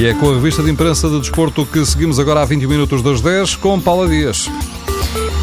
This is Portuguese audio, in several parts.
E é com a revista de imprensa de desporto que seguimos agora a 20 minutos das 10 com Paula Dias.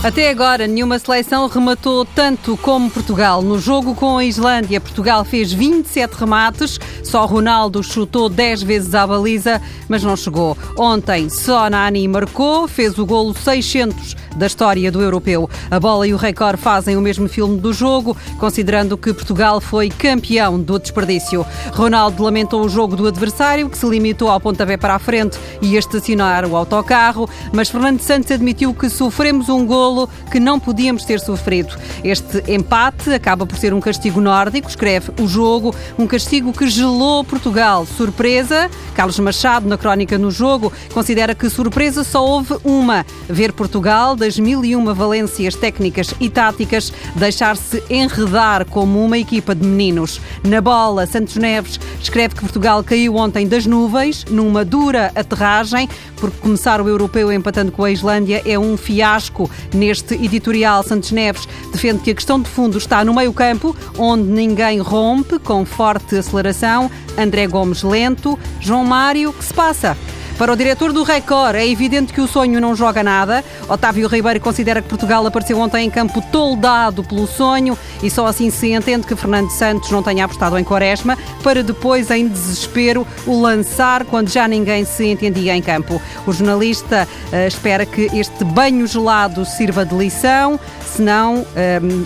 Até agora, nenhuma seleção rematou tanto como Portugal. No jogo com a Islândia, Portugal fez 27 remates, só Ronaldo chutou 10 vezes à baliza, mas não chegou. Ontem, só Nani marcou, fez o golo 600 da história do europeu. A bola e o recorde fazem o mesmo filme do jogo, considerando que Portugal foi campeão do desperdício. Ronaldo lamentou o jogo do adversário, que se limitou ao pontapé para a frente e a estacionar o autocarro, mas Fernando Santos admitiu que sofremos um golo que não podíamos ter sofrido. Este empate acaba por ser um castigo nórdico, escreve o jogo, um castigo que gelou Portugal. Surpresa, Carlos Machado, na crónica no jogo, considera que surpresa só houve uma: ver Portugal das mil e uma valências técnicas e táticas, deixar-se enredar como uma equipa de meninos. Na bola, Santos Neves escreve que Portugal caiu ontem das nuvens, numa dura aterragem, porque começar o europeu empatando com a Islândia é um fiasco. Neste editorial, Santos Neves defende que a questão de fundo está no meio-campo, onde ninguém rompe, com forte aceleração. André Gomes lento. João Mário, que se passa? Para o diretor do Record, é evidente que o sonho não joga nada. Otávio Ribeiro considera que Portugal apareceu ontem em campo toldado pelo sonho e só assim se entende que Fernando Santos não tenha apostado em Quaresma para depois, em desespero, o lançar quando já ninguém se entendia em campo. O jornalista uh, espera que este banho gelado sirva de lição, se não uh,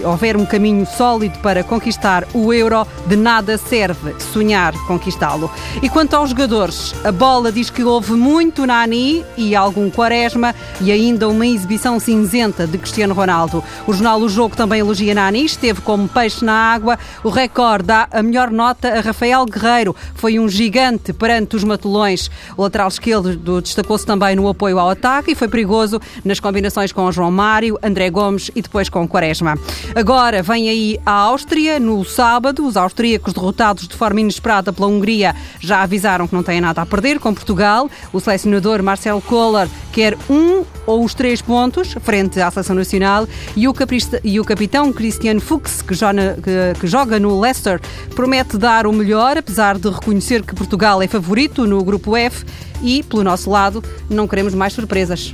houver um caminho sólido para conquistar o euro, de nada serve sonhar conquistá-lo. E quanto aos jogadores, a bola diz que houve muito Nani e algum Quaresma e ainda uma exibição cinzenta de Cristiano Ronaldo. O jornal O Jogo também elogia Nani, esteve como peixe na água. O recorde dá a melhor nota a Rafael Guerreiro. Foi um gigante perante os matulões. O lateral esquerdo destacou-se também no apoio ao ataque e foi perigoso nas combinações com João Mário, André Gomes e depois com Quaresma. Agora vem aí a Áustria, no sábado. Os austríacos derrotados de forma inesperada pela Hungria já avisaram que não têm nada a perder com Portugal. O selecionador Marcelo Kohler quer um ou os três pontos frente à seleção nacional e o, e o capitão Cristiano Fuchs, que joga, que, que joga no Leicester, promete dar o melhor, apesar de reconhecer que Portugal é favorito no grupo F e, pelo nosso lado, não queremos mais surpresas.